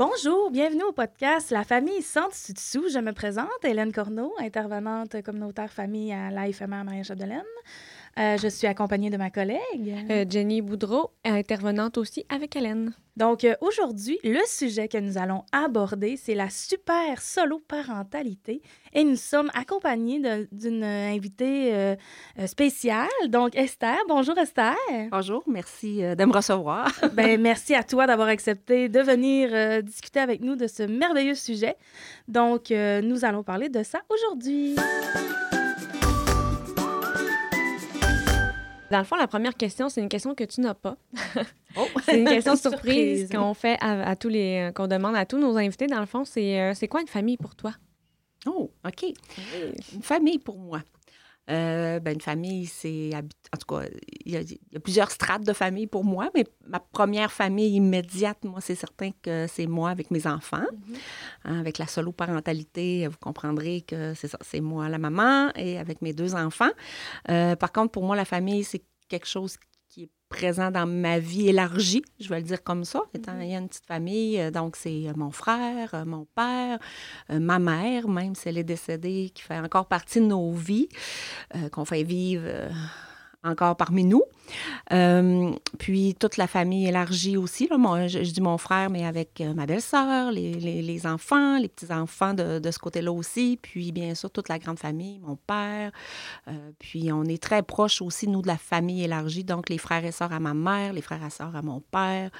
Bonjour, bienvenue au podcast La famille sans dessous Je me présente, Hélène Corneau, intervenante communautaire famille à l'AFMR Marie-Chapdelaine. Euh, je suis accompagnée de ma collègue. Euh, Jenny Boudreau, intervenante aussi avec Hélène. Donc, euh, aujourd'hui, le sujet que nous allons aborder, c'est la super solo-parentalité. Et nous sommes accompagnés d'une invitée spéciale, donc Esther. Bonjour Esther. Bonjour, merci de me recevoir. ben, merci à toi d'avoir accepté de venir discuter avec nous de ce merveilleux sujet. Donc, nous allons parler de ça aujourd'hui. Dans le fond, la première question, c'est une question que tu n'as pas. Oh. c'est une question surprise, qu'on fait à, tous les euh, qu'on demande à tous nos invités. Dans le fond, c'est euh, c'est quoi une famille pour toi? Oh, OK. Une famille pour moi. Euh, ben, une famille, c'est. En tout cas, il y, a, plusieurs strates de famille pour moi, mais ma première famille immédiate, moi, c'est certain que c'est moi avec mes enfants. Mm-hmm. Hein, avec la solo-parentalité, vous comprendrez que c'est ça, c'est moi la maman et avec mes deux enfants. Euh, par contre, pour moi, la famille, c'est quelque chose présent dans ma vie élargie, je vais le dire comme ça, étant il y a une petite famille, euh, donc c'est euh, mon frère, euh, mon père, ma mère, même si elle est décédée, qui fait encore partie de nos vies, qu'on fait vivre encore parmi nous. Euh, puis toute la famille élargie aussi. Là, moi, je, dis mon frère, mais avec euh, ma belle-sœur, les, les, enfants, les petits-enfants de, de, ce côté-là aussi. Puis bien sûr, toute la grande famille, mon père. Euh, puis on est très proches aussi, nous, de la famille élargie. Donc les frères et sœurs à ma mère, les frères et sœurs à mon père.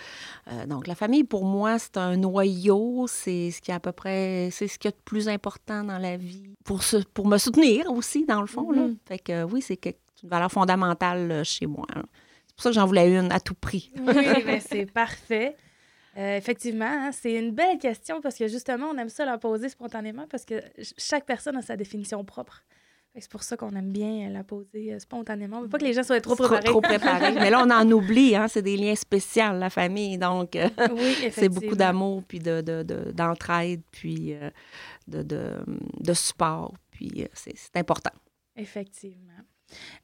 donc la famille, pour moi, c'est un noyau. C'est ce qui est à peu près, c'est ce qui est le plus important dans la vie. Pour, se, pour me soutenir aussi, dans le fond. là. Mm-hmm. Fait que oui, c'est quelque c'est une valeur fondamentale euh, chez moi. C'est pour ça que j'en voulais une à tout prix. oui, ben, c'est parfait. Euh, effectivement, hein, c'est une belle question parce que justement, on aime ça la poser spontanément parce que chaque personne a sa définition propre. C'est pour ça qu'on aime bien la poser euh, spontanément. On veut pas que les gens soient trop préparés. Trop, préparés. Mais là, on en oublie. Hein? C'est des liens spéciaux, la famille. Donc, c'est beaucoup d'amour, puis d'entraide, de, puis de, de, support. Puis c'est important. Effectivement.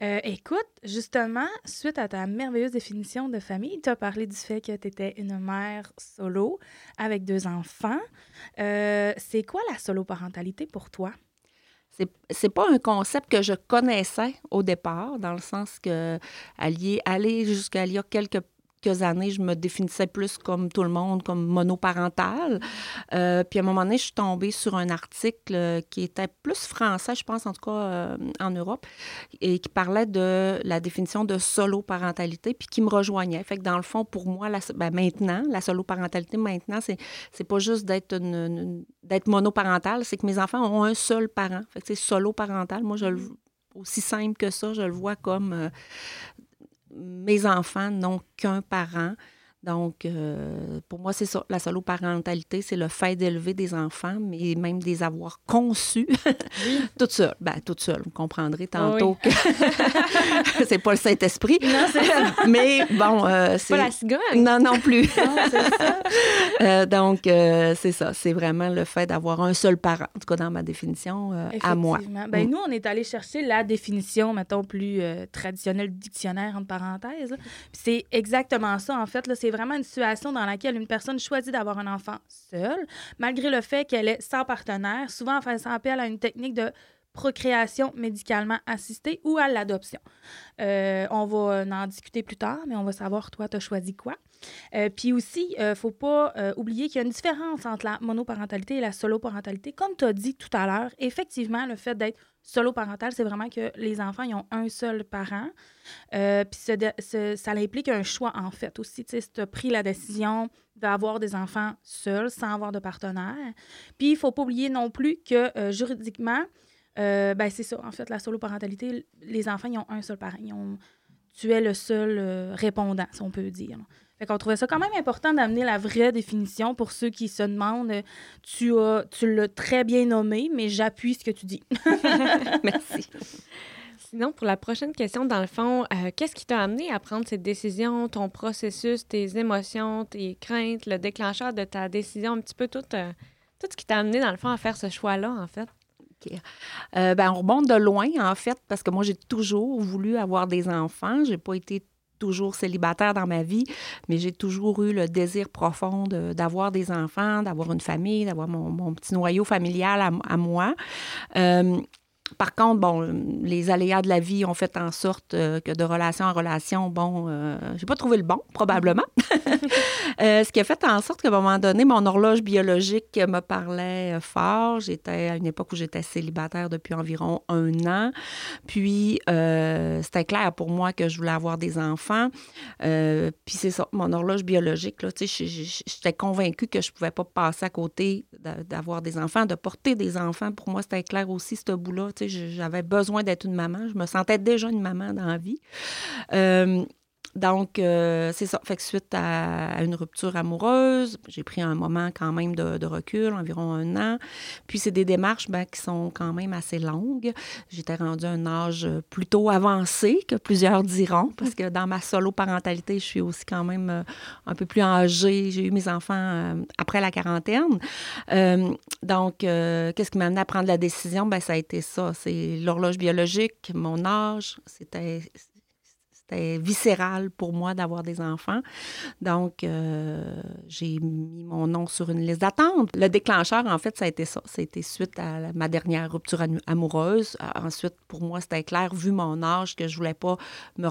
Euh, écoute, justement, suite à ta merveilleuse définition de famille, tu as parlé du fait que tu étais une mère solo avec deux enfants. Euh, c'est quoi la solo-parentalité pour toi? C'est, pas un concept que je connaissais au départ, dans le sens que aller jusqu'à il y a quelques années, je me définissais plus comme tout le monde, comme monoparental. Euh, puis à un moment donné, je suis tombée sur un article euh, qui était plus français, je pense, en tout cas euh, en Europe, et qui parlait de la définition de solo-parentalité, puis qui me rejoignait. Fait que dans le fond, pour moi, la, ben maintenant, la solo-parentalité, maintenant, c'est, c'est pas juste d'être, une, d'être monoparental, c'est que mes enfants ont un seul parent. Fait que c'est solo-parental. Moi, je le aussi simple que ça, je le vois comme mes enfants n'ont qu'un parent. Donc, euh, pour moi, c'est ça. La solo-parentalité, c'est le fait d'élever des enfants, mais même des avoir conçus toute seule. Ben, toute seule, vous comprendrez tantôt que c'est pas le Saint-Esprit. Non, c'est ça. mais bon, euh, c'est... Pas la cigogne. Non, non plus. non, c'est ça. Euh, donc, c'est ça. C'est vraiment le fait d'avoir un seul parent, en tout cas dans ma définition, à moi. Ben, mm. Nous, on est allé chercher la définition, mettons, plus traditionnelle, dictionnaire, entre parenthèses. c'est exactement ça, en fait. Là, c'est vraiment une situation dans laquelle une personne choisit d'avoir un enfant seule, malgré le fait qu'elle est sans partenaire, souvent en faisant appel à une technique de procréation médicalement assistée ou à l'adoption. Euh, on va en discuter plus tard, mais on va savoir, toi, tu as choisi quoi. Euh, puis aussi, il euh, ne faut pas oublier qu'il y a une différence entre la monoparentalité et la solo-parentalité. Comme tu as dit tout à l'heure, effectivement, le fait d'être solo-parental, c'est vraiment que les enfants, ils ont un seul parent. puis ça implique un choix, en fait, aussi. Si tu as pris la décision d'avoir des enfants seuls, sans avoir de partenaire. Puis il ne faut pas oublier non plus que juridiquement, euh, ben, c'est ça. En fait, la solo-parentalité, les enfants, ils ont un seul parent. Tu es le seul euh, répondant, si on peut dire. Fait qu'on trouvait ça quand même important d'amener la vraie définition pour ceux qui se demandent. Euh, tu as, tu l'as très bien nommé, mais j'appuie ce que tu dis. Merci. Sinon, pour la prochaine question, dans le fond, qu'est-ce qui t'a amené à prendre cette décision, ton processus, tes émotions, tes craintes, le déclencheur de ta décision, un petit peu tout, tout ce qui t'a amené, dans le fond, à faire ce choix-là, en fait? Euh, ben, on remonte de loin, en fait, parce que moi, j'ai toujours voulu avoir des enfants. J'ai pas été toujours célibataire dans ma vie, mais j'ai toujours eu le désir profond d'avoir des enfants, d'avoir une famille, d'avoir mon, petit noyau familial à, moi. Euh, par contre, bon, les aléas de la vie ont fait en sorte euh, que de relation en relation, bon, euh, j'ai pas trouvé le bon, probablement. Euh, ce qui a fait en sorte qu'à un moment donné, mon horloge biologique me parlait fort. J'étais à une époque où j'étais célibataire depuis environ un an. Puis, c'était clair pour moi que je voulais avoir des enfants. puis, c'est ça, mon horloge biologique, là, tu sais, j'étais convaincue que je pouvais pas passer à côté d'avoir des enfants, de porter des enfants. Pour moi, c'était clair aussi, ce bout-là j'avais besoin d'être une maman. Je me sentais déjà une maman dans la vie. Euh, donc, euh, c'est ça. Fait que suite à, une rupture amoureuse, j'ai pris un moment quand même de, recul, environ un an. Puis, c'est des démarches ben, qui sont quand même assez longues. J'étais rendue à un âge plutôt avancé, que plusieurs diront, parce que dans ma solo-parentalité, je suis aussi quand même euh, un peu plus âgée. J'ai eu mes enfants euh, après la quarantaine. donc, qu'est-ce qui m'a amené à prendre la décision? Ben, ça a été ça. C'est l'horloge biologique, mon âge. C'était c'était viscéral pour moi d'avoir des enfants. Donc, euh, j'ai mis mon nom sur une liste d'attente. Le déclencheur, en fait, ça a été ça. C'était suite à ma dernière rupture amoureuse. Euh, ensuite, pour moi, c'était clair, vu mon âge, que je voulais pas me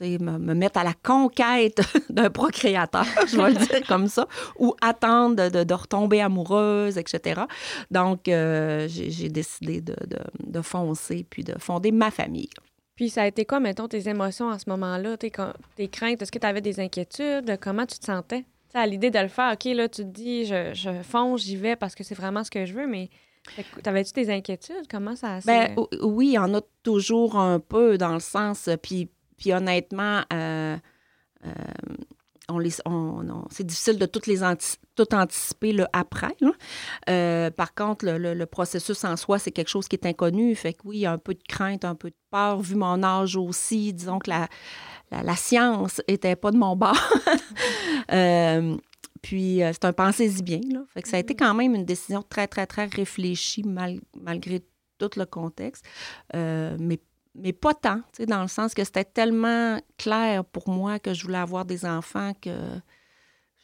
me, mettre à la conquête d'un procréateur, je vais le dire comme ça, ou attendre de, retomber amoureuse, etc. Donc, euh, j'ai décidé de, de, foncer puis de fonder ma famille. Puis ça a été quoi, mettons, tes émotions à ce moment-là, tes, tes craintes? Est-ce que tu avais des inquiétudes? Comment tu te sentais? à l'idée de le faire, OK, là, tu te dis, je, je fonce, j'y vais parce que c'est vraiment ce que je veux, mais T'avais-tu des inquiétudes? Comment ça ben, oui, il y en a toujours un peu dans le sens. Puis, puis honnêtement, euh, euh, on les, c'est difficile de toutes les tout anticiper le après. Euh, par contre, le, processus en soi, c'est quelque chose qui est inconnu. Fait que oui, il y a un peu de crainte, un peu de peur, vu mon âge aussi. Disons que la, la, science n'était pas de mon bord. Euh, puis, euh, c'est un pensée-y bien. Là. Fait que ça a été mm-hmm. quand même une décision très, très, très réfléchie malgré tout le contexte. mais mais pas tant, dans le sens que c'était tellement clair pour moi que je voulais avoir des enfants que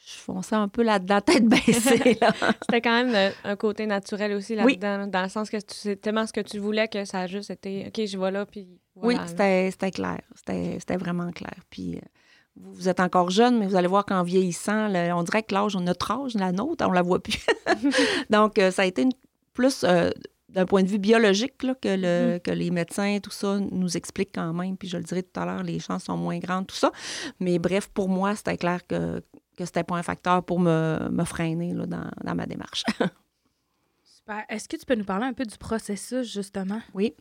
je fonçais un peu là-dedans, tête baissée. c'était quand même un côté naturel aussi là-dedans, dans le sens que c'est tellement ce que tu voulais que ça a juste été OK, je vais là, puis Oui, c'était clair. C'était vraiment clair. Puis. Euh, vous êtes encore jeune, mais vous allez voir qu'en vieillissant, on dirait que l'âge, notre âge, la nôtre, on la voit plus. Donc, euh, ça a été une, plus euh, d'un point de vue biologique que, le, mm-hmm. que les médecins, tout ça, nous expliquent quand même. Puis je le dirai tout à l'heure, les chances sont moins grandes, tout ça. Mais bref, pour moi, c'était clair que, que c'était pas un facteur pour me, me freiner là, dans, dans ma démarche. Super. Est-ce que tu peux nous parler un peu du processus, justement? Oui.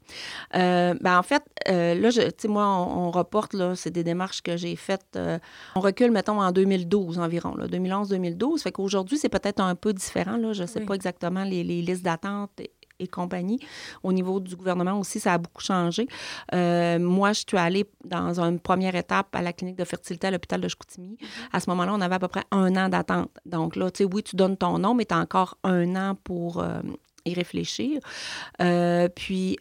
Euh, ben en fait, euh, là, tu sais, moi, on, reporte, là, c'est des démarches que j'ai faites. Euh, on recule, mettons, en 2012 environ, 2011-2012. Fait qu'aujourd'hui, c'est peut-être un peu différent, là. Je ne sais pas exactement les, les listes d'attente et compagnie. Au niveau du gouvernement aussi, ça a beaucoup changé. Euh, moi, je suis allée dans une première étape à la clinique de fertilité à l'hôpital de Chicoutimi. À ce moment-là, on avait à peu près un an d'attente. Donc là, tu sais, oui, tu donnes ton nom, mais tu as encore un an pour euh, y réfléchir. Euh, puis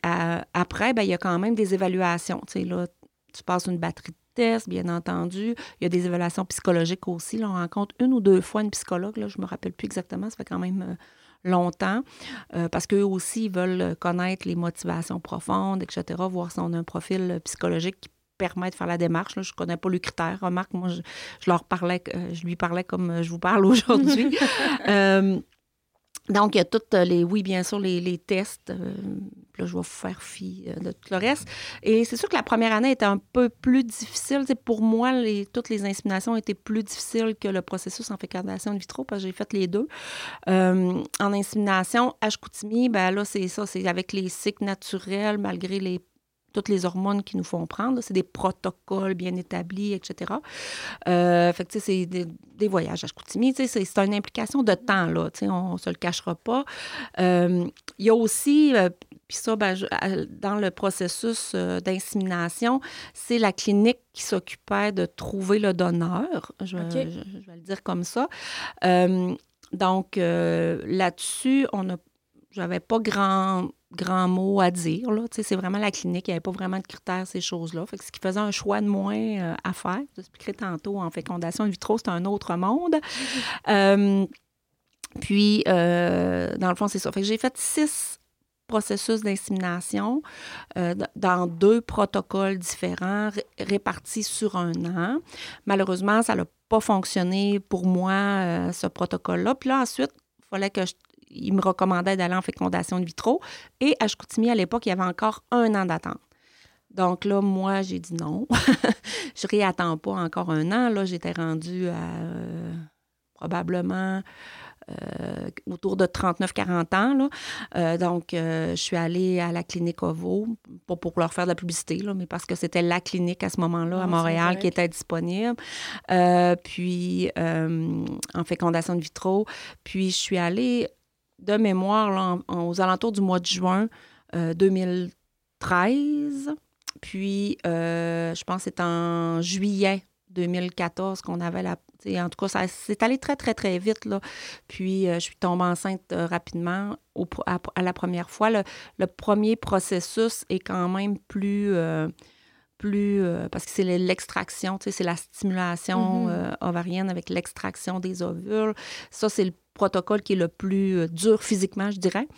après, ben, il y a quand même des évaluations. Tu sais, là, tu passes une batterie de tests, bien entendu. Il y a des évaluations psychologiques aussi. Là, on rencontre une ou deux fois une psychologue. Là, je ne me rappelle plus exactement. Ça fait quand même longtemps, euh, parce qu'eux aussi veulent connaître les motivations profondes, etc., voir si on a un profil psychologique qui permet de faire la démarche. Là, je ne connais pas le critère. Remarque, moi, je, leur parlais, euh, je lui parlais comme je vous parle aujourd'hui. euh, donc, il y a toutes les, oui, bien sûr, les, les tests. Euh, là, je vais faire fi euh, de tout le reste. Et c'est sûr que la première année était un peu plus difficile. pour moi, les, toutes les inséminations étaient plus difficiles que le processus en fécondation in vitro parce que j'ai fait les deux. Euh, en insémination, à Chicoutimi, ben là, c'est ça, c'est avec les cycles naturels, malgré les toutes les hormones qui nous font prendre. C'est des protocoles bien établis, etc. Euh, fait que, c'est des, voyages à Chicoutimi. C'est une implication de temps, là. On ne se le cachera pas. Il y a aussi, puis ça, ben, dans le processus d'insémination, c'est la clinique qui s'occupait de trouver le donneur. Je, je, vais le dire comme ça. donc, là-dessus, on a j'avais pas grand grand mot à dire. Là. C'est vraiment la clinique, il n'y avait pas vraiment de critères, ces choses-là. Fait que ce qui faisait un choix de moins euh, à faire. Je expliquerai tantôt, en fécondation in vitro, c'est un autre monde. Euh, puis, euh, dans le fond, c'est ça. Fait que j'ai fait six processus d'insémination dans deux protocoles différents répartis sur un an. Malheureusement, ça n'a pas fonctionné pour moi, ce protocole-là. Puis là, ensuite, il fallait que je me recommandait d'aller en fécondation in vitro. Et à Chicoutimi, à l'époque, il y avait encore un an d'attente. Donc là, moi, j'ai dit non. je réattends pas encore un an. Là, j'étais rendue à euh, probablement euh, autour de 39-40 ans. Là. Euh, donc, je suis allée à la clinique OVO, pas pour leur faire de la publicité, là, mais parce que c'était la clinique à ce moment-là à ah, Montréal qui était disponible. puis, en fécondation in vitro. Puis, je suis allée de mémoire aux alentours du mois de juin 2013. Euh, Puis, euh, je pense que c'est en juillet 2014 qu'on avait la. En tout cas, ça s'est allé très, très, très vite. Là. Puis, euh, je suis tombée enceinte rapidement à, la première fois. Le, premier processus est quand même plus. plus parce que c'est l'extraction, c'est la stimulation mm-hmm. ovarienne avec l'extraction des ovules. Ça, c'est le protocole qui est le plus euh, dur physiquement, je dirais.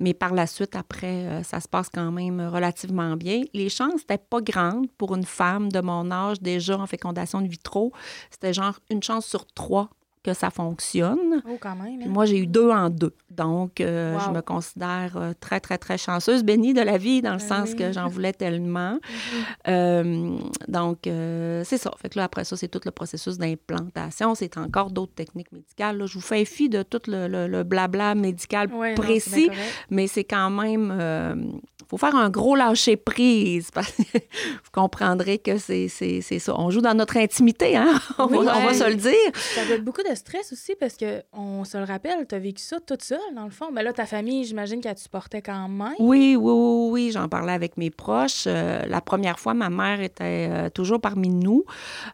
Mais par la suite, après, euh, ça se passe quand même relativement bien. Les chances n'étaient pas grandes pour une femme de mon âge déjà en fécondation de vitro. C'était genre une chance sur trois que ça fonctionne. Oh, quand même. Hein. Moi, j'ai eu deux en deux. Donc, euh, je me considère euh, très, très, très chanceuse, bénie de la vie, dans le ben sens que j'en voulais tellement. Mhm. Euh, donc, c'est ça. Fait que là, après ça, c'est tout le processus d'implantation. C'est encore d'autres techniques médicales. Là, je vous fais fi de tout le, blabla médical précis, mais c'est quand même faut faire un gros lâcher-prise. vous comprendrez que c'est ça. On joue dans notre intimité, hein? on, va, se le dire. Ça doit être beaucoup de stress aussi parce que on se le rappelle, tu as vécu ça toute seule, dans le fond. Mais là, ta famille, j'imagine qu'elle te supportait quand même. Oui, oui, oui, oui. J'en parlais avec mes proches. Euh, la première fois, ma mère était euh, toujours parmi nous.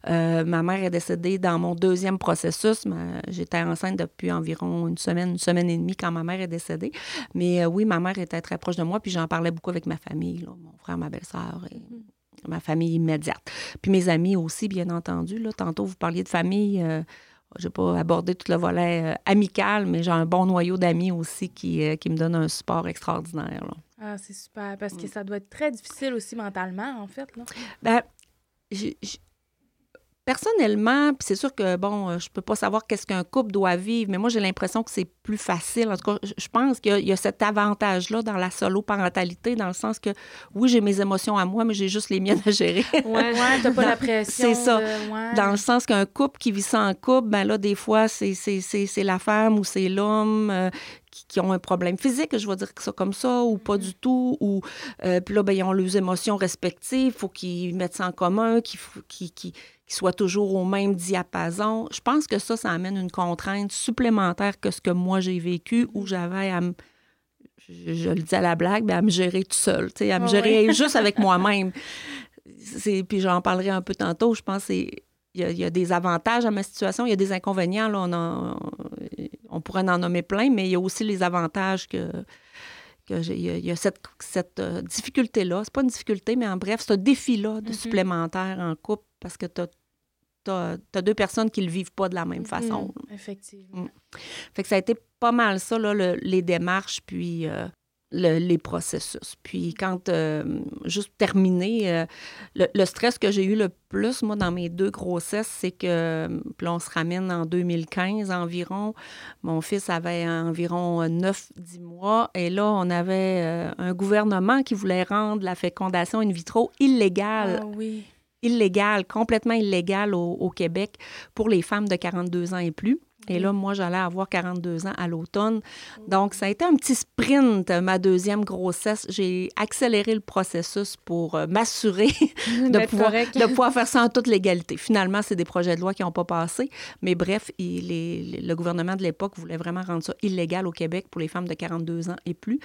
Euh, ma mère est décédée dans mon deuxième processus. J'étais enceinte depuis environ une semaine, une semaine et demie quand ma mère est décédée. Mais oui, ma mère était très proche de moi, puis j'en parlais beaucoup avec ma famille, mon frère, ma belle-sœur et mhm. ma famille immédiate. Puis mes amis aussi, bien entendu. Là. Tantôt, vous parliez de famille. Euh, je n'ai pas abordé tout le volet euh, amical, mais j'ai un bon noyau d'amis aussi qui, euh, qui me donne un support extraordinaire. Ah, c'est super, parce que mm. ça doit être très difficile aussi mentalement, en fait. Là. Ben, Personnellement, puis c'est sûr que, bon, euh, je peux pas savoir qu'est-ce qu'un couple doit vivre, mais moi, j'ai l'impression que c'est plus facile. En tout cas, je pense qu'il y, a cet avantage-là dans la solo-parentalité, dans le sens que, oui, j'ai mes émotions à moi, mais j'ai juste les miennes à gérer. Ouais, ouais t'as pas la pression. c'est ça. Dans le sens qu'un couple qui vit ça en couple, ben là, des fois, c'est la femme ou c'est l'homme euh, qui, ont un problème physique, je vais dire ça comme ça, ou pas du tout, ou euh, puis là, ben, ils ont leurs émotions respectives, il faut qu'ils mettent ça en commun, qu'ils soient toujours au même diapason. Je pense que ça, ça amène une contrainte supplémentaire que ce que moi j'ai vécu, où j'avais à me je, le dis à la blague, mais à me gérer tout seul, à me gérer juste avec moi-même. Puis j'en parlerai un peu tantôt. Je pense qu'il y, y, a des avantages à ma situation, il y a des inconvénients. Là, on, on pourrait en nommer plein, mais il y a aussi les avantages que il y, a cette, cette euh, difficulté-là. C'est pas une difficulté, mais en bref, ce défi-là de mm-hmm. supplémentaire en couple parce que tu as, deux personnes qui le vivent pas de la même mm-hmm. façon. Effectivement. Mm. Fait que ça a été pas mal ça, là, les démarches, puis euh, les processus. Puis quand, euh, juste terminé, euh, le, stress que j'ai eu le plus, moi, dans mes deux grossesses, c'est que, puis on se ramène en 2015 environ, mon fils avait environ 9-10 mois, et là, on avait euh, un gouvernement qui voulait rendre la fécondation in vitro illégale. Ah oui. Illégale, complètement illégale au, au Québec pour les femmes de 42 ans et plus. Et là, moi, j'allais avoir 42 ans à l'automne. Donc, ça a été un petit sprint, ma deuxième grossesse. J'ai accéléré le processus pour euh, m'assurer de, pouvoir, de pouvoir faire ça en toute légalité. Finalement, c'est des projets de loi qui n'ont pas passé. Mais bref, il le gouvernement de l'époque voulait vraiment rendre ça illégal au Québec pour les femmes de 42 ans et plus.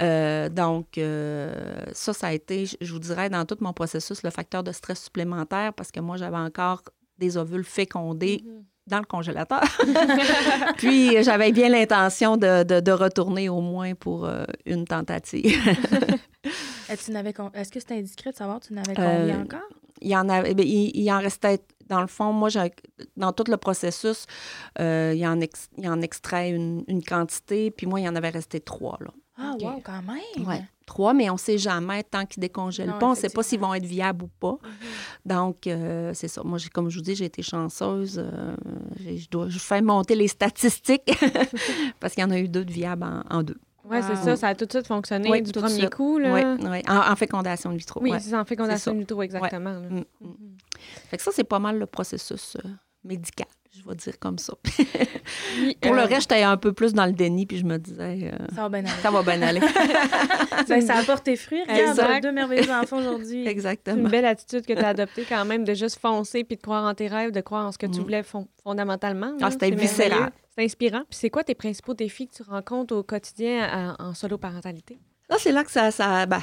Euh, donc, euh, ça, ça a été, je vous dirais, dans tout mon processus, le facteur de stress supplémentaire parce que moi, j'avais encore des ovules fécondés. Mm-hmm dans le congélateur. Puis j'avais bien l'intention de, de, de, retourner au moins pour euh, une tentative. Est-ce que c'est indiscret de savoir, tu n'avais combien euh, encore? Il y en, avait, ben, il, il, en restait, dans le fond, moi, dans tout le processus, euh, il, en ex, il en extrait une, une, quantité, puis moi, il y en avait resté trois. Là. Ah, wow, quand même! Ouais trois, mais on ne sait jamais tant qu'ils décongèlent pas. On ne sait pas s'ils vont être viables ou pas. Mm-hmm. Donc, euh, c'est ça. Moi, comme je vous dis, j'ai été chanceuse. Euh, je, dois, je fais monter les statistiques parce qu'il y en a eu deux de viables en, deux. Oui, c'est ça. Ça a tout de suite fonctionné du premier coup. Oui, ouais. En, fécondation in vitro. Oui, c'est en fécondation in vitro, exactement. Mm, mm. Fait que ça, c'est pas mal le processus euh, médical je vais dire comme ça. Pour le reste, j'étais un peu plus dans le déni, puis je me disais... Euh, ça va bien aller. Ça va bien aller. ben, ça apporte tes fruits. Regarde, deux merveilleux enfants aujourd'hui. Exactement. C'est une belle attitude que tu as adoptée quand même, de juste foncer, puis de croire en tes rêves, de croire en ce que tu mm. voulais fondamentalement. Ah, c'était viscéral. C'est inspirant. Puis c'est quoi tes principaux défis que tu rencontres au quotidien en, solo-parentalité? Là, c'est là que ça... ça ben,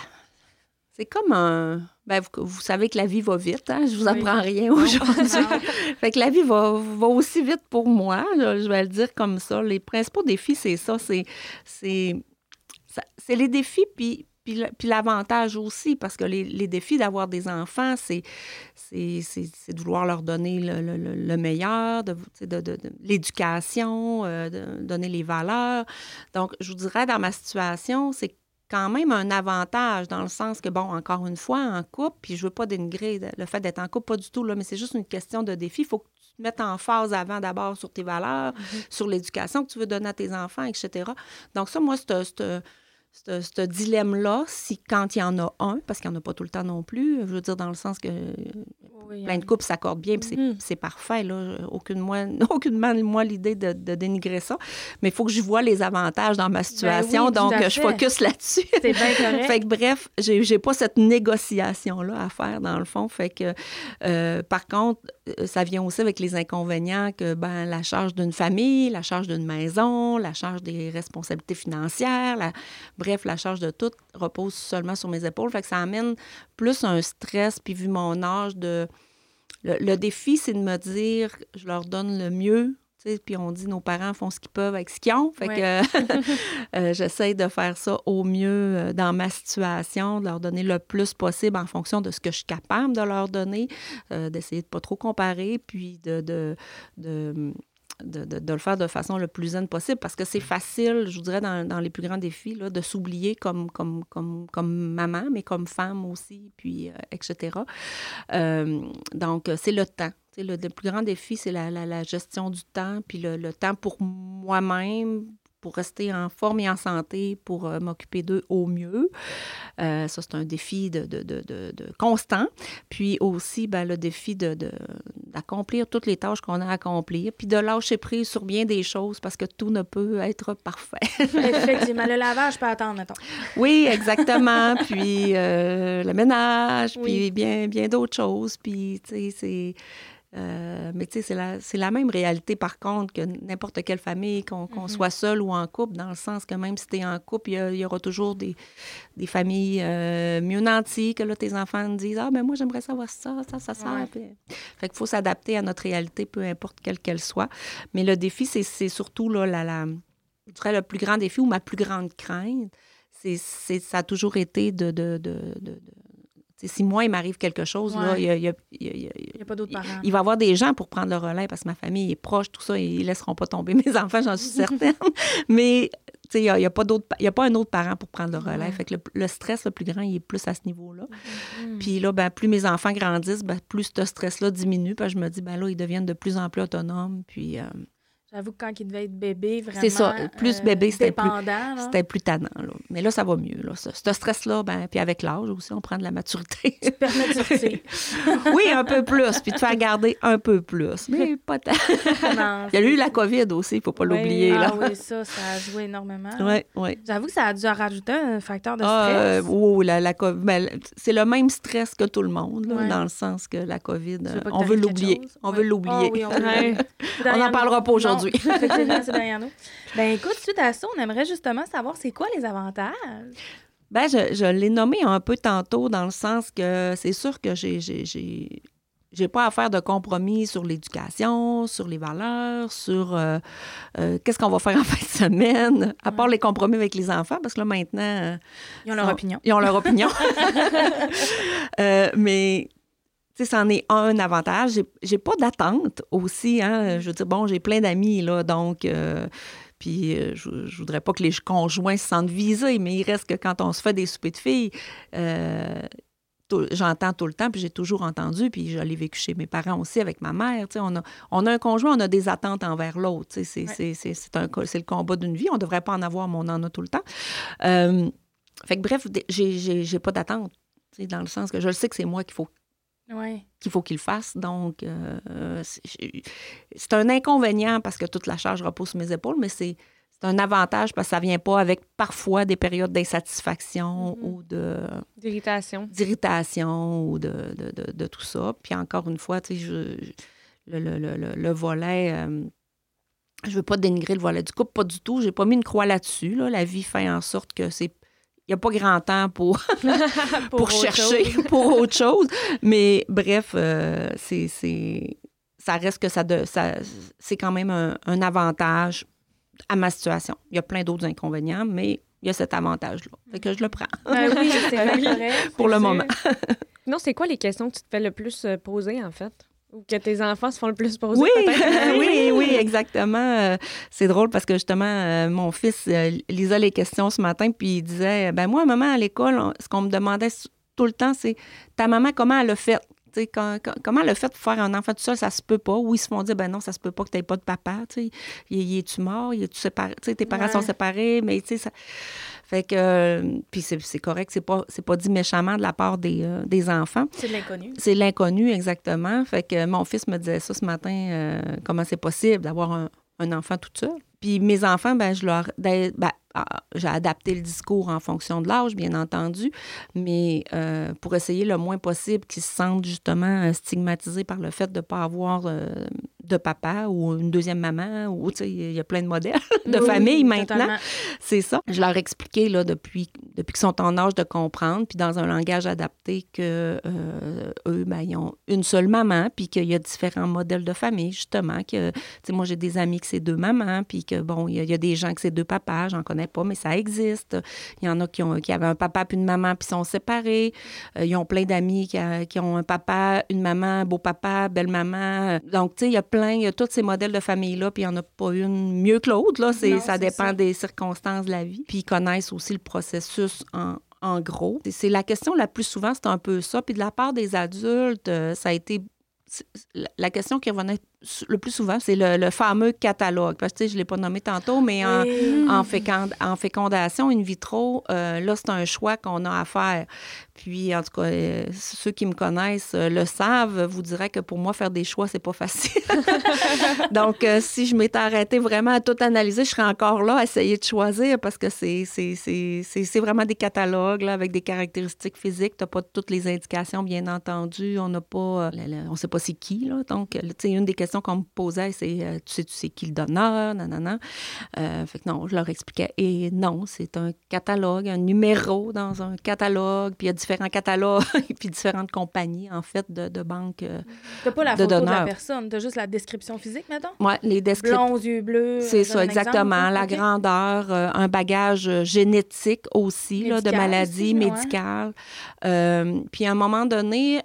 c'est comme un. Ben, vous, savez que la vie va vite, hein? Je vous apprends rien aujourd'hui. fait que la vie va, va, aussi vite pour moi, je vais le dire comme ça. Les principaux défis, c'est ça. C'est, c'est, les défis, puis, puis, l'avantage aussi, parce que les, les défis d'avoir des enfants, c'est, c'est, de vouloir leur donner le, le, meilleur, de, de, de, l'éducation, euh, donner les valeurs. Donc, je vous dirais, dans ma situation, c'est quand même un avantage dans le sens que, bon, encore une fois, en couple, puis je veux pas dénigrer le fait d'être en couple, pas du tout, là, mais c'est juste une question de défi. Il faut que tu te mettes en phase avant d'abord sur tes valeurs, mm-hmm. sur l'éducation que tu veux donner à tes enfants, etc. Donc ça, moi, c'est ce dilemme-là, si quand il y en a un, parce qu'il n'y en a pas tout le temps non plus, je veux dire dans le sens que plein de couples s'accordent bien, puis c'est mm-hmm. parfait. Là. Aucune moi, aucunement, moi, l'idée de, dénigrer ça. Mais il faut que je vois les avantages dans ma ben situation, donc je focus là-dessus. C'est bien correct. fait que bref, j'ai, pas cette négociation-là à faire, dans le fond. Fait que, euh, par contre, euh, ça vient aussi avec les inconvénients que ben, la charge d'une famille, la charge d'une maison, la charge des responsabilités financières, bref, la charge de tout repose seulement sur mes épaules. Fait que ça amène plus un stress, puis vu mon âge de le, défi, c'est de me dire, je leur donne le mieux puis on dit nos parents font ce qu'ils peuvent avec ce qu'ils ont. Fait que euh, j'essaie de faire ça au mieux euh, dans ma situation, de leur donner le plus possible en fonction de ce que je suis capable de leur donner, euh, d'essayer de ne pas trop comparer, puis de, de, de de, de, le faire de façon le plus zen possible parce que c'est facile, je vous dirais, dans, dans les plus grands défis, là, de s'oublier comme, comme, comme, comme maman, mais comme femme aussi, puis euh, etc. Euh, donc, c'est le temps. Le, le, plus grand défi, c'est la, la, la, gestion du temps, puis le, le temps pour moi-même, pour rester en forme et en santé, pour euh, m'occuper d'eux au mieux. Euh, ça, c'est un défi de, de, de, de, constant. Puis aussi, ben, le défi d'accomplir toutes les tâches qu'on a à accomplir, puis de lâcher prise sur bien des choses parce que tout ne peut être parfait. Effectivement, le lavage peut attendre, mettons. Oui, exactement. puis euh, le ménage, puis bien, bien d'autres choses. Puis, tu sais, c'est euh, mais tu sais, c'est la, même réalité par contre que n'importe quelle famille, qu'on mm-hmm. soit seul ou en couple, dans le sens que même si tu es en couple, il y, aura toujours des, familles euh, mieux nanties que là, tes enfants disent Ah, ben moi, j'aimerais savoir ça, ça, ça, ça. fait qu'il faut s'adapter à notre réalité, peu importe quelle qu'elle soit. Mais le défi, c'est surtout là, la, la, le plus grand défi ou ma plus grande crainte. c'est ça a toujours été de, de, de si moi, il m'arrive quelque chose, là, il y a, pas d'autres parents. Il va y avoir des gens pour prendre le relais parce que ma famille est proche, tout ça, et ils ne laisseront pas tomber mes enfants, j'en suis certaine. Mais il n'y a, a, pas a pas un autre parent pour prendre le relais. Fait que le, stress le plus grand, il est plus à ce niveau-là. Mm-hmm. Puis là, ben, plus mes enfants grandissent, ben, plus ce stress-là diminue. Puis je me dis, ben là, ils deviennent de plus en plus autonomes. Puis... Euh, J'avoue que quand il devait être bébé, vraiment. C'est ça. Plus bébé, c'était plus, c'était plus tannant. Là. Mais là, ça va mieux. Là. Ce, stress-là, ben, puis avec l'âge aussi, on prend de la maturité. Tu te permets de oui, un peu plus. Puis de faire garder un peu plus. Mais pas tant. il y a eu la COVID aussi, il ne faut pas l'oublier. Ah oui, ça, ça a joué énormément. Oui, oui. J'avoue que ça a dû rajouter un facteur de ah, stress. Euh, oh, la, la ben, c'est le même stress que tout le monde, là, dans le sens que la COVID, on veut l'oublier. On veut l'oublier. oui, on n'en parlera pas aujourd'hui. c'est derrière nous. Ben écoute, suite à ça, on aimerait justement savoir c'est quoi les avantages? Ben, je, je l'ai nommé un peu tantôt dans le sens que c'est sûr que j'ai j'ai pas à faire de compromis sur l'éducation, sur les valeurs, sur euh, euh, qu'est-ce qu'on va faire en fin de semaine, à part les compromis avec les enfants, parce que là, maintenant... Ils ont leur on- opinion. Ils ont leur opinion. Euh, mais, c'en est un avantage. J'ai- pas d'attente aussi, hein. Je veux dire, bon, j'ai plein d'amis, là, donc... euh, puis euh, je, je voudrais pas que les conjoints se sentent visés, mais il reste que quand on se fait des soupers de filles, euh, j'entends tout le temps, puis j'ai toujours entendu, puis je l'ai vécu chez mes parents aussi avec ma mère. On a, on a un conjoint, on a des attentes envers l'autre. C'est Ouais. le combat d'une vie. On devrait pas en avoir, mais on en a tout le temps. Euh, fait que bref, j'ai- pas d'attente, dans le sens que je le sais que c'est moi qu'il faut Qu'il faut qu'il fasse. Donc, euh, c'est un inconvénient parce que toute la charge repose sur mes épaules, mais c'est c'est un avantage parce que ça vient pas avec parfois des périodes d'insatisfaction Mhm. ou de D'irritation. d'irritation ou de, de, de- de tout ça. Puis encore une fois, tu sais, je, je- le, le- le- le- le volet, euh, je veux pas dénigrer le volet du couple, pas du tout. J'ai pas mis une croix là-dessus. là. La vie fait en sorte que c'est n'y a pas grand temps pour, pour, chercher, pour autre chose. Mais bref, euh, c'est, c'est- ça reste que ça, de, ça c'est quand même un, un avantage à ma situation. Il y a plein d'autres inconvénients, mais il y a cet avantage-là. Fait que je le prends Ben oui, c'est correct. pour le sûr. moment. Non, c'est quoi les questions que tu te fais le plus euh, poser, en fait? Ou que tes enfants se font le plus poser, Oui, peut-être? oui, oui, exactement. Euh, c'est drôle parce que justement, euh, mon fils euh, lisait les questions ce matin, puis il disait Ben moi, maman, à l'école, ce qu'on me demandait tout le temps, c'est Ta maman, comment elle a fait quand- quand- comment elle a fait pour faire un enfant tout seul, ça se peut pas? Ou ils se font dire, ben non, ça se peut pas que tu pas de papa. Tu sais, y, y es-tu mort? Y es-tu séparé? Tu sais, tes parents Ouais. sont séparés, mais tu sais, ça. Fait que, euh, puis c'est correct, c'est pas, c'est pas dit méchamment de la part des, euh, des enfants. C'est de l'inconnu. C'est l'inconnu, exactement. Fait que mon fils me disait ça ce matin, euh, comment c'est possible d'avoir un, un enfant tout seul. Puis mes enfants, ben, je leur. ben, ben, ah, j'ai adapté le discours en fonction de l'âge, bien entendu, mais pour essayer le moins possible qu'ils se sentent justement stigmatisés par le fait de ne pas avoir de papa ou une deuxième maman, ou tu sais, il y a plein de modèles de Oui, famille maintenant. C'est ça. Je leur ai expliqué là, depuis, depuis qu'ils sont en âge de comprendre, puis dans un langage adapté, que euh, eux, ben, ils ont une seule maman, puis qu'il y a différents modèles de famille, justement. Que, tu sais, moi, j'ai des amis que c'est deux mamans, puis que, bon, il y, a- il y a des gens que c'est deux papas, j'en connais pas, mais ça existe. Il y en a qui, ont, qui avaient un papa puis une maman, puis sont séparés. Euh, ils ont plein d'amis qui, qui ont un papa, une maman, beau-papa, belle-maman. Donc, tu sais, il y a plein, il y a tous ces modèles de famille-là, puis il n'y en a pas une mieux que l'autre, là. C'est, Non, ça c'est dépend ça. des circonstances de la vie. Puis ils connaissent aussi le processus en, en gros. C'est- C'est la question la plus souvent, c'est un peu ça. Puis de la part des adultes, euh, ça a été la- question qui revenait le plus souvent, c'est le, le fameux catalogue. Parce que tu sais, je ne l'ai pas nommé tantôt, mais en, Oui. en, fécond- en fécondation in vitro, euh, là, c'est un choix qu'on a à faire. Puis, en tout cas, euh, ceux qui me connaissent euh, le savent, vous diraient que pour moi, faire des choix, c'est pas facile. Donc, euh, si je m'étais arrêtée vraiment à tout analyser, je serais encore là à essayer de choisir parce que c'est, vraiment des catalogues là, avec des caractéristiques physiques. Tu n'as pas toutes les indications, bien entendu. On n'a pas... on sait pas c'est qui, là. Donc, tu sais, une des questions qu'on me posait, c'est tu sais, tu sais qui le donneur, nanana. Fait que non, je leur expliquais. Et non, c'est un catalogue, un numéro dans un catalogue. Puis il y a différents catalogues, puis différentes compagnies, en fait, de, de banques. euh, T'as pas la de photo de la personne, t'as juste la description physique, mettons? ouais, les descriptions. Blond aux yeux bleus. C'est ça, exemple, exactement. la grandeur, euh, un bagage euh, génétique aussi, là, de maladies aussi, médicales. Euh, puis à un moment donné,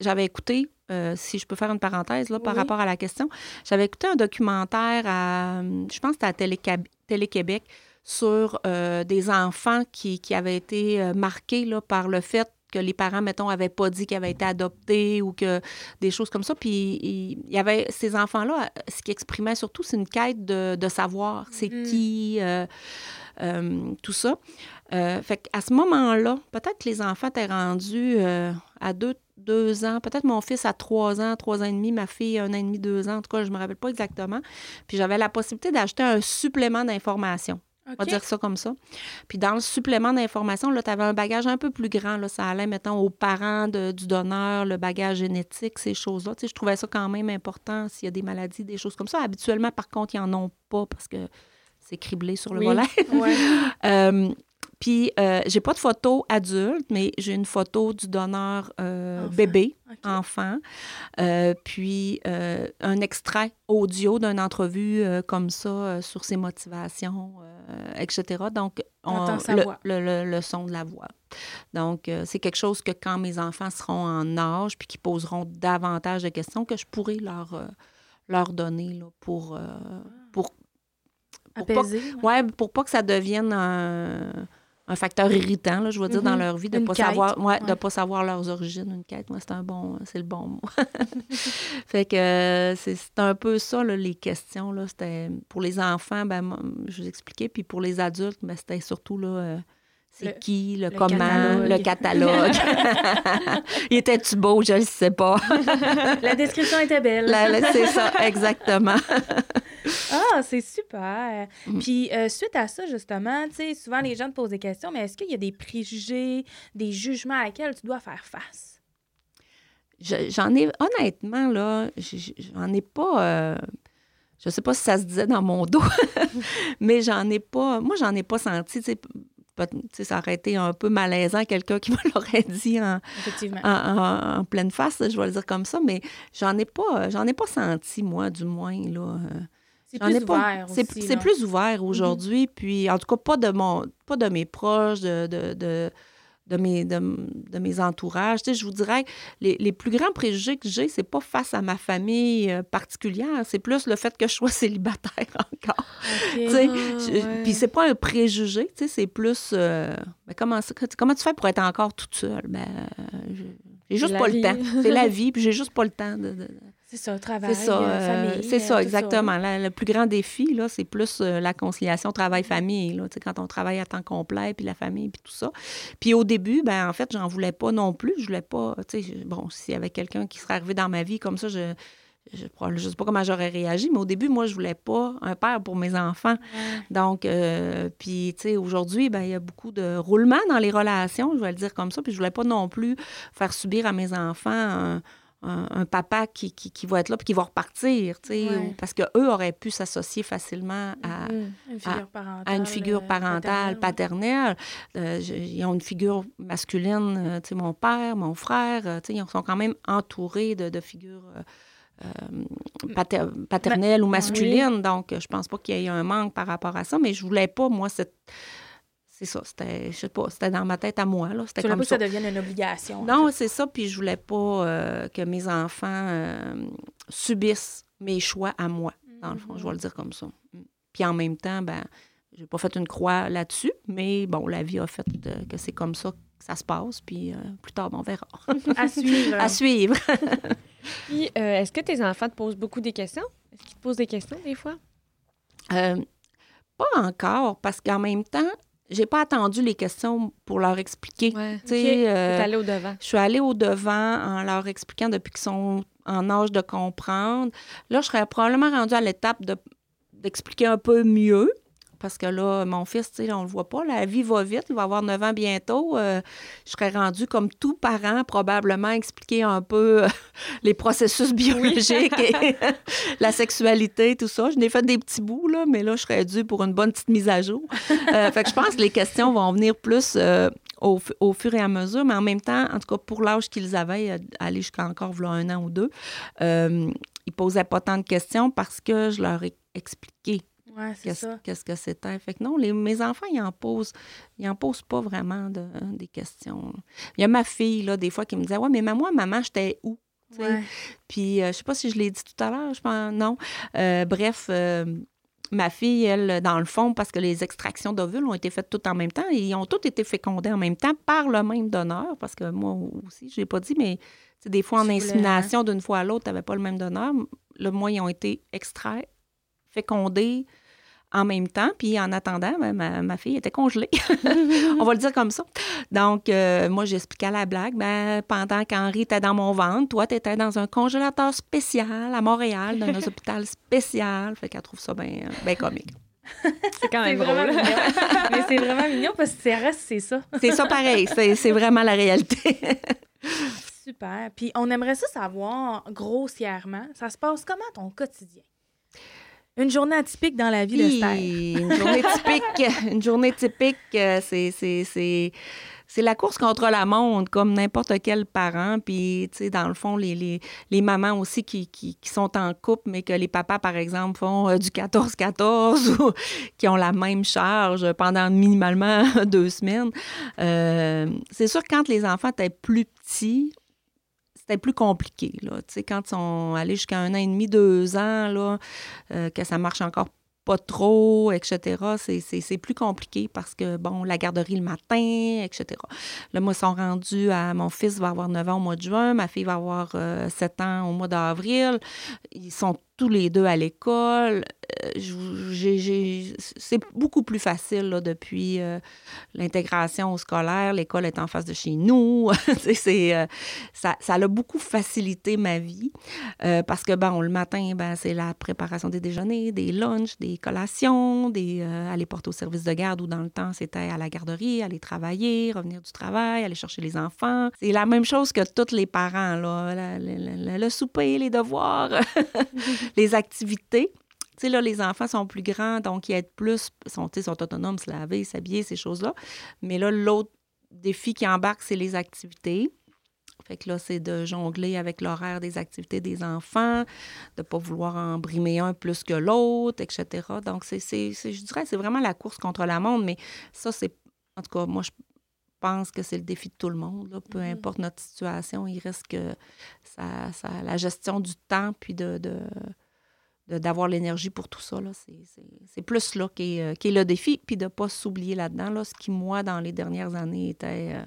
j'avais écouté, euh, si je peux faire une parenthèse là, par Oui. rapport à la question, j'avais écouté un documentaire à, je pense que c'était à Télé-Québec, sur euh, des enfants qui, qui avaient été euh, marqués là, par le fait que les parents, mettons, avaient pas dit qu'ils avaient été adoptés ou que des choses comme ça. Puis il y avait ces enfants-là, ce qui exprimait surtout, c'est une quête de, de savoir c'est Mm. qui, euh, euh, tout ça. Euh, fait qu'à ce moment-là, peut-être que les enfants étaient rendus euh, à deux, deux ans, peut-être mon fils à trois ans, trois ans et demi, ma fille un an et demi, deux ans, en tout cas, je me rappelle pas exactement. Puis j'avais la possibilité d'acheter un supplément d'information. On va dire ça comme ça. Puis dans le supplément d'information, là, tu avais un bagage un peu plus grand. Là, ça allait, mettons, aux parents de- du donneur, le bagage génétique, ces choses-là. Tu sais, je trouvais ça quand même important s'il y a des maladies, des choses comme ça. Habituellement, par contre, ils n'en ont pas parce que c'est criblé sur le Oui. volet. Ouais. Euh, Puis, euh, j'ai pas de photo adulte, mais j'ai une photo du donneur euh, Enfant. bébé, enfant. Euh, puis, un extrait audio d'une entrevue comme ça sur ses motivations, etc. Donc, Entend sa le, le- le- le son de la voix. Donc, euh, c'est quelque chose que quand mes enfants seront en âge puis qui poseront davantage de questions, que je pourrai leur, euh, leur donner là, pour, euh, pour, pour pas Apaisé. ouais. Ouais, pour pas que ça devienne un, un facteur irritant, là, je veux dire, dans Mhm. leur vie, de Une pas quête, savoir, ouais, de pas savoir leurs origines. Une quête, moi, c'est un bon, c'est le bon mot. fait que c'est c'est un peu ça, là, les questions. Là, c'était pour les enfants, ben, je vous expliquais, puis pour les adultes, ben, c'était surtout là. euh, c'est qui, le, le comment, catalogue. le catalogue. Il était-tu beau, je ne sais pas. La description était belle. C'est ça, exactement. Ah, c'est super. Mm. Puis euh, suite à ça, justement, tu sais, souvent les gens te posent des questions, mais est-ce qu'il y a des préjugés, des jugements à laquelle tu dois faire face? Je- J'en ai, honnêtement, là, j'en ai pas. euh, je sais pas si ça se disait dans mon dos, mais j'en ai pas. Moi, j'en ai pas senti. Ça aurait été un peu malaisant, quelqu'un qui me l'aurait dit en, en, en- en pleine face, je vais le dire comme ça, mais j'en ai pas, j'en ai pas senti, moi, du moins, là. euh, c'est plus pas- ouvert aussi. C'est plus ouvert aujourd'hui, puis en tout cas, pas de mon pas de mes proches, de, de, de, de mes, de, de mes entourages. Tu sais, je vous dirais, les, les plus grands préjugés que j'ai, c'est pas face à ma famille euh, particulière, c'est plus le fait que je sois célibataire encore. OK. Tu sais, Ah, ouais. Puis c'est pas un préjugé, tu sais, c'est plus... euh, ben, comment, ça- comment tu fais pour être encore toute seule? Ben, euh, j'ai juste la pas vie. le temps. C'est la vie, puis j'ai juste pas le temps de- de, C'est ça, travail, c'est ça, euh, euh, famille. c'est euh, ça, exactement. La- le plus grand défi, là, c'est plus euh, la conciliation travail-famille, là, quand on travaille à temps complet, puis la famille, puis tout ça. Puis au début, ben en fait, j'en voulais pas non plus. Je voulais pas, tu sais, bon, s'il y avait quelqu'un qui serait arrivé dans ma vie comme ça, je je ne sais pas comment j'aurais réagi, mais au début, moi, je voulais pas un père pour mes enfants. Donc, euh, puis, tu sais, aujourd'hui, ben, il y a beaucoup de roulement dans les relations, je vais le dire comme ça. Puis, je voulais pas non plus faire subir à mes enfants un, un- un papa qui, qui, qui va être là puis qui va repartir, tu sais, Ouais. ou- parce qu'eux auraient pu s'associer facilement à, Mhm. Une figure parentale. à une figure euh, parentale, paternelle. Euh, ils ont une figure masculine, euh, tu sais, mon père, mon frère, tu sais, ils sont quand même entourés de, de figures euh, paternelles ou masculines. Donc, euh, je pense pas qu'il y ait un manque par rapport à ça, mais je voulais pas, moi, cette... C'est ça, c'était, je sais pas, c'était dans ma tête à moi, là. C'était Tu comme pas que ça. ça devienne une obligation. en Non, c'est ça. Puis je voulais pas euh, que mes enfants euh, subissent mes choix à moi, dans le fond. Je vais le dire comme ça. Mm. Puis en même temps, ben, j'ai pas fait une croix là-dessus, mais bon, la vie a fait euh, que c'est comme ça que ça se passe. Puis plus tard, ben, on verra. À suivre. à suivre. Puis, est-ce que tes enfants te posent beaucoup des questions? Est-ce qu'ils te posent des questions des fois? Pas encore, parce qu'en même temps, j'ai pas attendu les questions pour leur expliquer. Ouais. Euh, T'es allé au devant. Je suis allée au devant en leur expliquant depuis qu'ils sont en âge de comprendre. Là, je serais probablement rendue à l'étape de- d'expliquer un peu mieux. Parce que là, mon fils, tu sais, on le voit pas, la vie va vite, il va avoir 9 ans bientôt. Euh, je serais rendue, comme tout parent, probablement expliquer un peu euh, les processus biologiques et la sexualité, tout ça. Je n'ai fait des petits bouts, là, mais là, je serais due pour une bonne petite mise à jour. Euh, fait que je pense que les questions vont venir plus au, fu- au fur et à mesure, mais en même temps, en tout cas, pour l'âge qu'ils avaient, aller jusqu'à encore voilà, un an ou deux, ils posaient pas tant de questions parce que je leur ai expliqué Ouais, qu'est-ce que c'était? Fait que non, les, mes enfants, ils en posent, ils en posent pas vraiment de, des questions. Il y a ma fille, là, des fois, qui me disait Ouais, mais maman, maman, j'étais où? Ouais. Puis, euh, je sais pas si je l'ai dit tout à l'heure, je pense, non. Euh, bref, euh, ma fille, elle, dans le fond, parce que les extractions d'ovules ont été faites toutes en même temps et ils ont toutes été fécondées en même temps par le même donneur, parce que moi aussi, je l'ai pas dit, mais des fois, en insémination, d'une fois à l'autre, tu n'avais pas le même donneur. Le moi, ils ont été extraits, fécondés en même temps. Puis en attendant, ben, ma, ma fille était congelée. On va le dire comme ça. Donc, euh, moi, j'expliquais à la blague, ben, pendant qu'Henri était dans mon ventre, toi, tu étais dans un congélateur spécial à Montréal, dans un hôpital spécial. Fait qu'elle trouve ça bien ben comique. C'est quand C'est même vraiment drôle. mignon. Mais c'est vraiment mignon parce que CRS, c'est ça. C'est ça pareil. C'est c'est vraiment la réalité. Super. Puis on aimerait ça savoir grossièrement, ça se passe comment ton quotidien? Une journée atypique dans la vie d'Esther. Une journée typique, une journée typique, euh, c'est, c'est, c'est, c'est la course contre la montre, comme n'importe quel parent. Puis, tu sais, dans le fond, les, les, les mamans aussi qui, qui, qui, sont en couple, mais que les papas, par exemple, font euh, du 14-14 ou qui ont la même charge pendant minimalement deux semaines. Euh, c'est sûr que quand les enfants étaient plus petits, c'était plus compliqué. Là. Quand ils sont allés jusqu'à un an et demi, deux ans, là, euh, que ça marche encore pas trop, etc. C'est plus compliqué parce que, bon, la garderie le matin, etc. Là, moi, ils sont rendus à... Mon fils va avoir 9 ans au mois de juin, ma fille va avoir 7 euh, ans au mois d'avril. Ils sont tous les deux à l'école. Euh, c'est beaucoup plus facile là, depuis euh, l'intégration scolaire. L'école est en face de chez nous. c'est, euh, ça, ça a beaucoup facilité ma vie parce que, bon, le matin, ben, c'est la préparation des déjeuners, des lunchs, des collations, des, aller porter au service de garde ou dans le temps, c'était à la garderie, aller travailler, revenir du travail, aller chercher les enfants. C'est la même chose que tous les parents, là. le souper, les devoirs. les activités. Tu sais, là, les enfants sont plus grands, donc ils aident plus, sont, sont autonomes, se laver, s'habiller, ces choses-là. Mais là, l'autre défi qui embarque, c'est les activités. Fait que là, c'est de jongler avec l'horaire des activités des enfants, de ne pas vouloir en brimer un plus que l'autre, etc. Donc, c'est, je dirais, c'est vraiment la course contre la montre, mais ça, c'est, en tout cas, moi, je pense que c'est le défi de tout le monde. Peu mm-hmm. importe notre situation, il reste que ça, ça, la gestion du temps, puis de, d'avoir l'énergie pour tout ça. C'est plus là qui est, euh, est, le défi, puis de ne pas s'oublier là-dedans, là, ce qui, moi, dans les dernières années, était euh,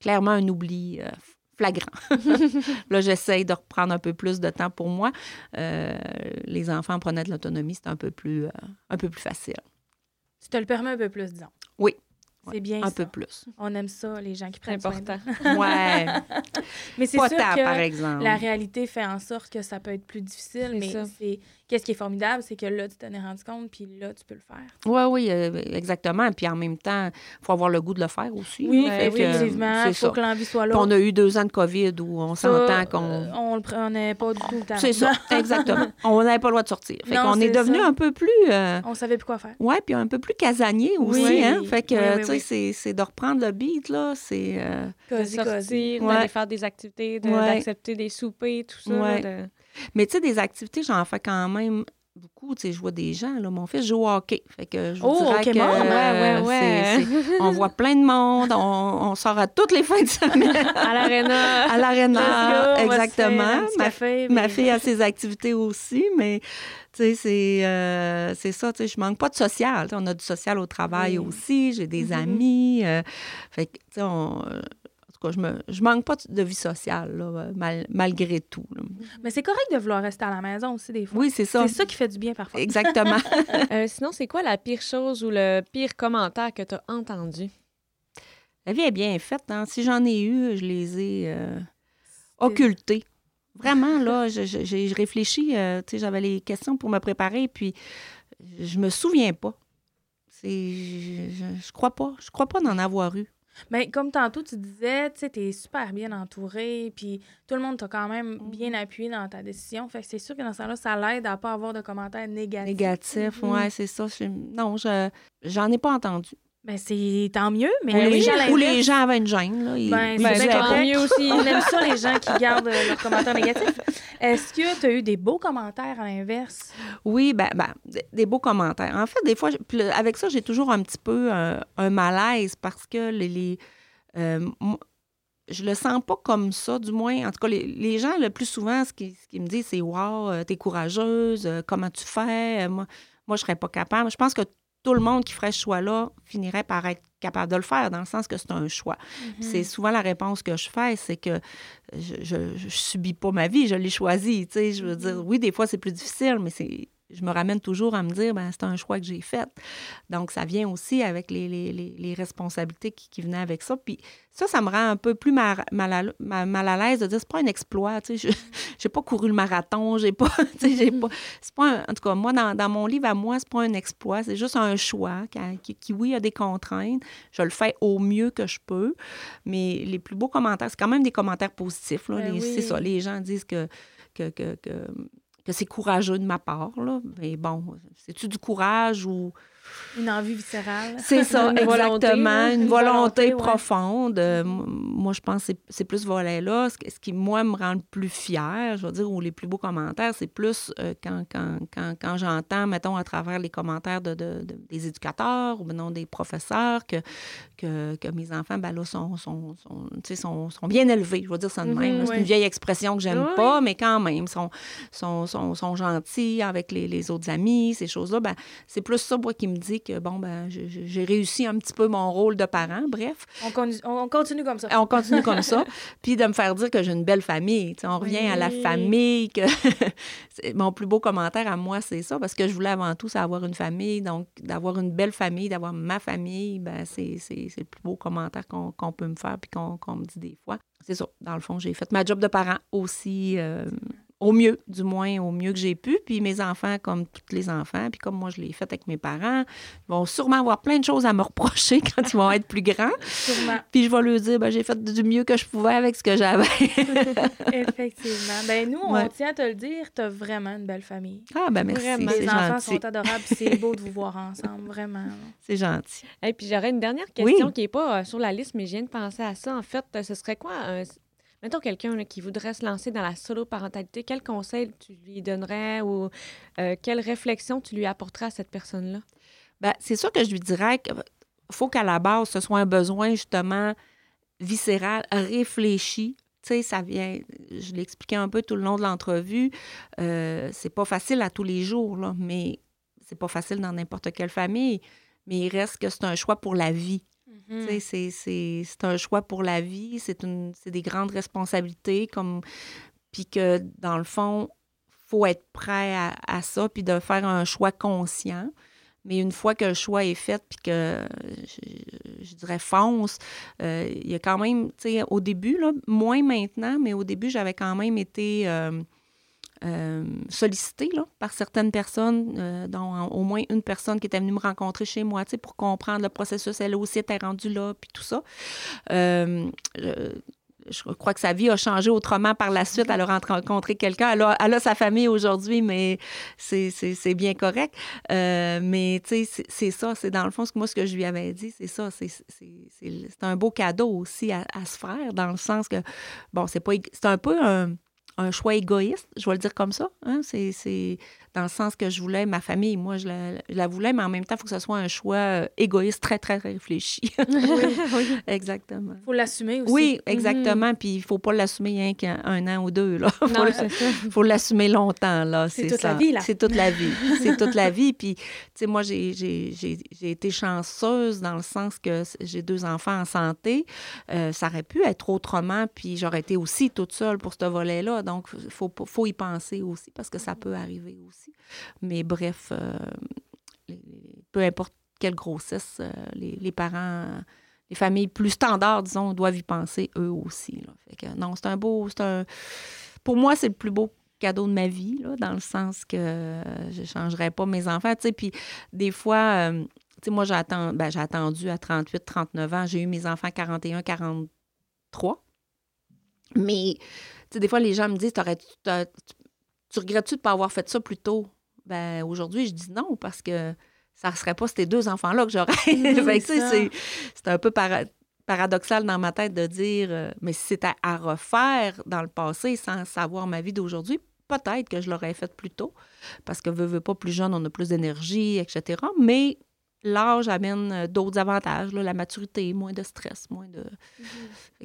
clairement un oubli euh, flagrant. là, j'essaye de reprendre un peu plus de temps pour moi. les enfants prenaient de l'autonomie, c'est un, peu plus, un peu plus facile. Tu te le permets un peu plus, disons. Oui, c'est bien Un peu plus. On aime ça, les gens qui prennent important. ouais. Mais c'est sûr que par exemple. la réalité fait en sorte que ça peut être plus difficile, mais c'est qu'est-ce qui est formidable, c'est que là, tu t'en es rendu compte, puis là, tu peux le faire. Oui, oui, euh, exactement. Puis en même temps, il faut avoir le goût de le faire aussi. Oui, effectivement. Il faut que l'envie soit là. on a eu deux ans de COVID où on s'entend qu'on. Euh, on le prenait pas du tout le temps. C'est ça, exactement. on n'avait pas le droit de sortir. Fait qu'on est, devenu un peu plus. Euh, on savait plus quoi faire. Oui, puis un peu plus casanier aussi. Hein? Fait que, tu sais, c'est de reprendre le beat, là. C'est. de sortir, d'aller faire des activités, d'accepter des soupers, tout ça. Mais tu sais, des activités, j'en fais quand même beaucoup. Tu sais, je vois des gens, là. Mon fils joue au hockey. Fait que je vous oh, dirais que... ouais, ouais, ouais. on voit plein de monde. On, sort à toutes les fins de semaine. à l'aréna. À l'aréna, exactement. Ma, café, ma fille a ses activités aussi, mais... Tu sais, c'est, euh, ça, tu sais, je manque pas de social. on a du social au travail aussi, j'ai des mm-hmm. amis. Euh, fait que, tu sais, on, je ne je manque pas de vie sociale, là, malgré tout. Mais c'est correct de vouloir rester à la maison aussi, des fois. Oui, c'est ça. C'est ça qui fait du bien parfois. Exactement. Euh, sinon, c'est quoi la pire chose ou le pire commentaire que tu as entendu? La vie est bien faite. Hein? Si j'en ai eu, je les ai euh, occultés. Vraiment, là, j'ai réfléchi. Euh, j'avais les questions pour me préparer, puis je me souviens pas. Je, je, je crois pas. Je crois pas d'en avoir eu. Mais comme tantôt, tu disais, tu sais, t'es super bien entouré, puis tout le monde t'a quand même mm-hmm. bien appuyé dans ta décision. Fait que c'est sûr que dans ce temps-là, ça l'aide à pas avoir de commentaires négatifs. Négatifs, mm-hmm. ouais, c'est ça. Non, je j'en ai pas entendu. Ben, c'est tant mieux, mais ou les, gens, ou les gens avaient une gêne. Là, ben, c'est tant mieux aussi. On aime ça, les gens qui gardent euh, leurs commentaires négatifs. Est-ce que tu as eu des beaux commentaires à l'inverse? Oui, ben, ben, des beaux commentaires. En fait, des fois, avec ça, j'ai toujours un petit peu euh, un malaise parce que les. les euh, je le sens pas comme ça, du moins. En tout cas, les, gens, le plus souvent, ce qu'ils me disent, c'est Wow, t'es courageuse, comment tu fais? Moi, moi, je serais pas capable. Je pense que tout le monde qui ferait ce choix-là finirait par être capable de le faire, dans le sens que c'est un choix. Mm-hmm. C'est souvent la réponse que je fais, c'est que je, ne subis pas ma vie, je l'ai choisie. Tu sais, je veux dire, mm-hmm. oui, des fois, c'est plus difficile, mais c'est je me ramène toujours à me dire, ben, c'est un choix que j'ai fait. Donc, ça vient aussi avec les, les, les, responsabilités qui, qui, venaient avec ça. Puis ça, ça me rend un peu plus mal, mal, à, mal à l'aise de dire, c'est pas un exploit, tu sais, j'ai pas couru le marathon, j'ai pas, tu sais, j'ai pas, c'est pas, en tout cas, moi, dans, dans, mon livre à moi, c'est pas un exploit, c'est juste un choix qui, qui, oui, a des contraintes. Je le fais au mieux que je peux, mais les plus beaux commentaires, c'est quand même des commentaires positifs, là. Ben c'est ça, les gens disent que, que, que, que que c'est courageux de ma part, là. Mais bon, c'est-tu du courage ou une envie viscérale. C'est ça, exactement. une volonté, profonde. Euh, moi, je pense que c'est plus volet-là. Ce qui, moi, me rend le plus fier, je veux dire, ou les plus beaux commentaires, c'est plus euh, quand, quand, quand, quand j'entends, mettons, à travers les commentaires de, de, des éducateurs ou non des professeurs que, que, que, mes enfants, ben là, sont, sont, sont, sont, bien élevés. Je veux dire ça de même. Mhm, c'est une vieille expression que j'aime pas, mais quand même, sont, sont, sont, sont gentils avec les, les, autres amis, ces choses-là. Ben, c'est plus ça, moi, qui me dit que, bon, ben, j'ai réussi un petit peu mon rôle de parent, bref. On, on continue comme ça. On continue comme ça. Puis de me faire dire que j'ai une belle famille. on revient à la famille. que Mon plus beau commentaire à moi, c'est ça, parce que je voulais avant tout, c'est avoir une famille. Donc, d'avoir une belle famille, d'avoir ma famille, ben, c'est le plus beau commentaire qu'on peut me faire puis qu'on me dit des fois. C'est ça. Dans le fond, j'ai fait ma job de parent aussi. Euh, au mieux, du moins au mieux que j'ai pu. Puis mes enfants, comme tous les enfants, puis comme moi je l'ai fait avec mes parents, vont sûrement avoir plein de choses à me reprocher quand ils vont être plus grands. Sûrement. Puis je vais leur dire, ben, j'ai fait du mieux que je pouvais avec ce que j'avais. Effectivement. Ben nous, on tient à te le dire, tu as vraiment une belle famille. Ah, ben merci. Vraiment. Les enfants sont adorables, c'est beau de vous voir ensemble, vraiment. C'est gentil. Et puis j'aurais une dernière question qui n'est pas euh, sur la liste, mais je viens de penser à ça. En fait, ce serait quoi un Mettons quelqu'un qui voudrait se lancer dans la solo-parentalité, quel conseil tu lui donnerais ou euh, quelle réflexion tu lui apporterais à cette personne-là? Bien, c'est sûr que je lui dirais qu'il faut qu'à la base, ce soit un besoin justement viscéral, réfléchi. Tu sais, ça vient, je l'ai expliqué un peu tout le long de l'entrevue, euh, c'est pas facile à tous les jours, là, mais c'est pas facile dans n'importe quelle famille, mais il reste que c'est un choix pour la vie. Mm. C'est un choix pour la vie, c'est des grandes responsabilités, comme puis que dans le fond, faut être prêt à, ça, puis de faire un choix conscient. Mais une fois que le choix est fait, puis que je, dirais fonce, euh, il y a quand même, tu sais, au début, là, moins maintenant, mais au début, j'avais quand même été euh, euh, sollicité là, par certaines personnes, euh, dont au moins une personne qui était venue me rencontrer chez moi, pour comprendre le processus. Elle aussi était rendue là, puis tout ça. Euh, je crois que sa vie a changé autrement par la suite. Elle a rencontré quelqu'un. Elle a, sa famille aujourd'hui, mais c'est bien correct. mais c'est ça. C'est dans le fond, ce que moi, ce que je lui avais dit, c'est ça. C'est un beau cadeau aussi à, à, se faire, dans le sens que, bon, c'est pas c'est un peu un un choix égoïste, je vais le dire comme ça. Hein? C'est dans le sens que je voulais ma famille. Moi, je la, voulais, mais en même temps, il faut que ce soit un choix euh, égoïste très, très réfléchi. oui, Exactement. Il faut l'assumer aussi. Oui, mhm. exactement. Puis il ne faut pas l'assumer rien qu'un an ou deux. Il faut l'assumer longtemps. là. C'est toute la vie. là. C'est toute la vie. C'est toute la vie. Puis, tu sais, moi, j'ai été chanceuse dans le sens que j'ai deux enfants en santé. Euh, ça aurait pu être autrement, puis j'aurais été aussi toute seule pour ce volet-là. Donc, il faut, faut y penser aussi parce que ça peut arriver aussi. Mais bref, euh, peu importe quelle grossesse, euh, les, parents, les familles plus standards, disons, doivent y penser eux aussi. non, c'est un beau. Un, pour moi, c'est le plus beau cadeau de ma vie, là, dans le sens que je ne changerais pas mes enfants. Puis des fois, euh, moi, j'ai ben, attendu à 38, 39 ans. J'ai eu mes enfants à 41, 43. Mais, des fois, les gens me disent, tu regrettes-tu de ne pas avoir fait ça plus tôt? Ben, aujourd'hui, je dis non parce que ça ne serait pas ces deux enfants-là que j'aurais. c'est un peu paradoxal dans ma tête de dire, euh, mais si c'était à refaire dans le passé sans savoir ma vie d'aujourd'hui, peut-être que je l'aurais fait plus tôt parce que veut, veut pas plus jeune, on a plus d'énergie, etc. Mais l'âge amène euh, d'autres avantages, la maturité, moins de stress, moins de. Mm-hmm.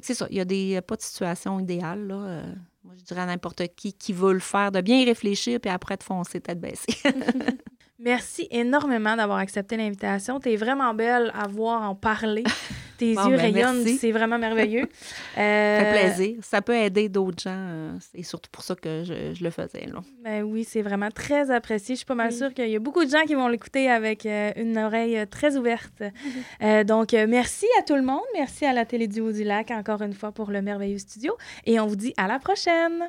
C'est ça. Il y a des, pas de situation idéale. Là. Euh, je dirais à n'importe qui qui veut le faire, de bien y réfléchir, puis après de foncer tête baissée. Merci énormément d'avoir accepté l'invitation. Tu es vraiment belle à voir en parler. Tes yeux ben, rayonnent, c'est vraiment merveilleux. Ça fait euh, plaisir. Ça peut aider d'autres gens. Euh, c'est surtout pour ça que je, le faisais. Là. Ben oui, c'est vraiment très apprécié. Je suis pas mal sûre qu'il y a beaucoup de gens qui vont l'écouter avec euh, une oreille très ouverte. donc, merci à tout le monde. Merci à la Télé du Haut du Lac encore une fois pour le merveilleux studio. Et on vous dit à la prochaine.